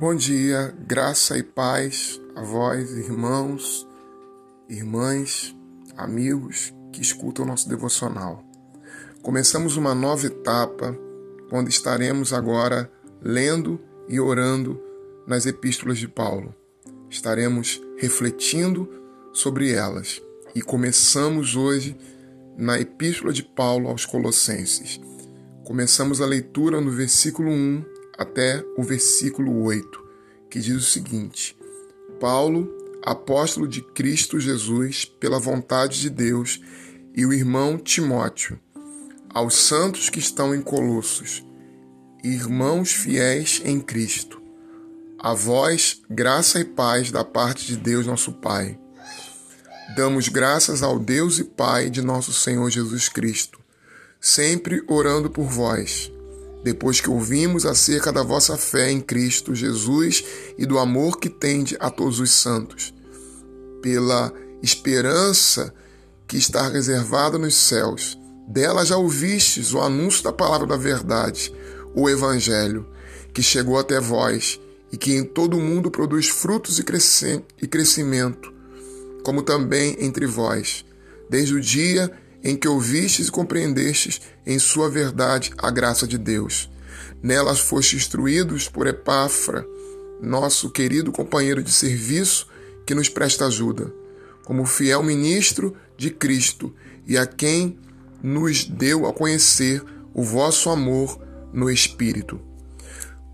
Bom dia, graça e paz a vós, irmãos, irmãs, amigos que escutam nosso devocional. Começamos uma nova etapa onde estaremos agora lendo e orando nas epístolas de Paulo. Estaremos refletindo sobre elas e começamos hoje na epístola de Paulo aos Colossenses. Começamos a leitura no versículo 1 até o versículo 8, que diz o seguinte: Paulo, apóstolo de Cristo Jesus, pela vontade de Deus, e o irmão Timóteo, aos santos que estão em Colossos, irmãos fiéis em Cristo, a vós graça e paz da parte de Deus nosso Pai. Damos graças ao Deus e Pai de nosso Senhor Jesus Cristo sempre orando por vós, depois que ouvimos acerca da vossa fé em Cristo Jesus e do amor que tende a todos os santos, pela esperança que está reservada nos céus. Dela já ouvistes o anúncio da palavra da verdade, o Evangelho, que chegou até vós e que em todo o mundo produz frutos e crescimento, como também entre vós, desde o dia em que ouvistes e compreendestes em sua verdade a graça de Deus. Nelas foste instruídos por Epáfra, nosso querido companheiro de serviço, que nos presta ajuda, como fiel ministro de Cristo e a quem nos deu a conhecer o vosso amor no Espírito.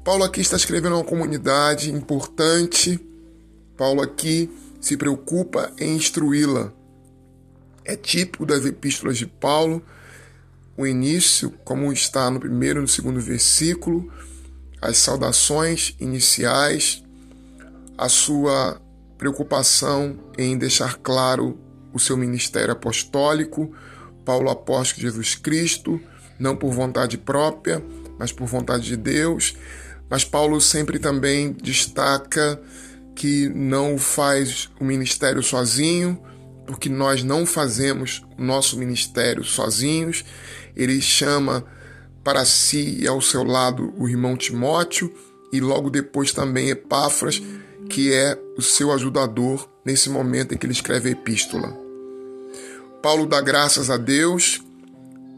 Paulo aqui está escrevendo uma comunidade importante. Paulo aqui se preocupa em instruí-la é típico das epístolas de Paulo, o início, como está no primeiro e no segundo versículo, as saudações iniciais, a sua preocupação em deixar claro o seu ministério apostólico, Paulo apóstolo de Jesus Cristo, não por vontade própria, mas por vontade de Deus. Mas Paulo sempre também destaca que não faz o ministério sozinho, porque nós não fazemos nosso ministério sozinhos. Ele chama para si e ao seu lado o irmão Timóteo e logo depois também Epáfras, que é o seu ajudador nesse momento em que ele escreve a epístola. Paulo dá graças a Deus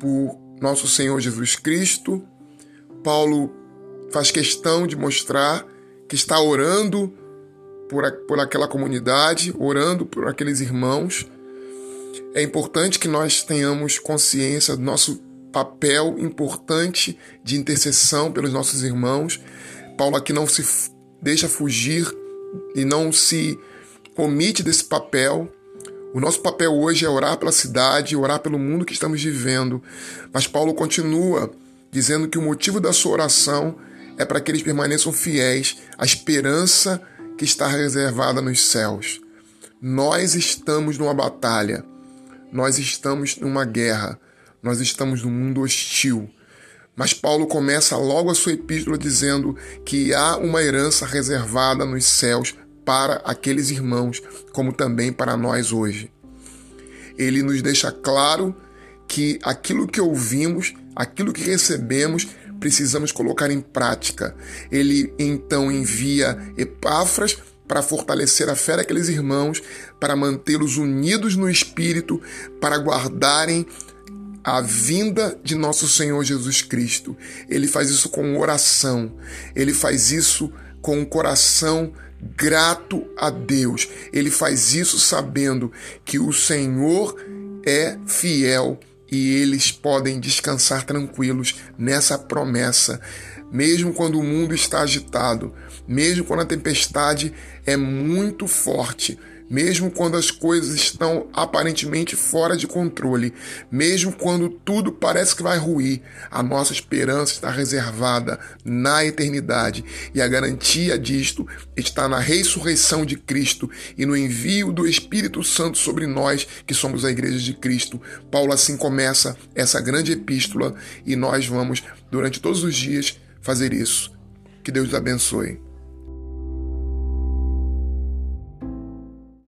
por nosso Senhor Jesus Cristo. Paulo faz questão de mostrar que está orando por, por aquela comunidade, orando por aqueles irmãos. É importante que nós tenhamos consciência do nosso papel importante de intercessão pelos nossos irmãos. Paulo aqui não se deixa fugir e não se omite desse papel. O nosso papel hoje é orar pela cidade, orar pelo mundo que estamos vivendo. Mas Paulo continua dizendo que o motivo da sua oração é para que eles permaneçam fiéis à esperança que está reservada nos céus. Nós estamos numa batalha, nós estamos numa guerra, nós estamos num mundo hostil. Mas Paulo começa logo a sua epístola dizendo que há uma herança reservada nos céus para aqueles irmãos, como também para nós hoje. Ele nos deixa claro que aquilo que ouvimos, aquilo que recebemos, precisamos colocar em prática. Ele então envia Epáfras para fortalecer a fé daqueles irmãos, para mantê-los unidos no espírito, para guardarem a vinda de nosso Senhor Jesus Cristo. Ele faz isso com oração, ele faz isso com o coração grato a Deus. Ele faz isso sabendo que o Senhor é fiel e eles podem descansar tranquilos nessa promessa, mesmo quando o mundo está agitado, mesmo quando a tempestade é muito forte, mesmo quando as coisas estão aparentemente fora de controle, mesmo quando tudo parece que vai ruir, a nossa esperança está reservada na eternidade e a garantia disto está na ressurreição de Cristo e no envio do Espírito Santo sobre nós, que somos a igreja de Cristo. Paulo assim começa essa grande epístola e nós vamos, durante todos os dias, fazer isso. Que Deus abençoe.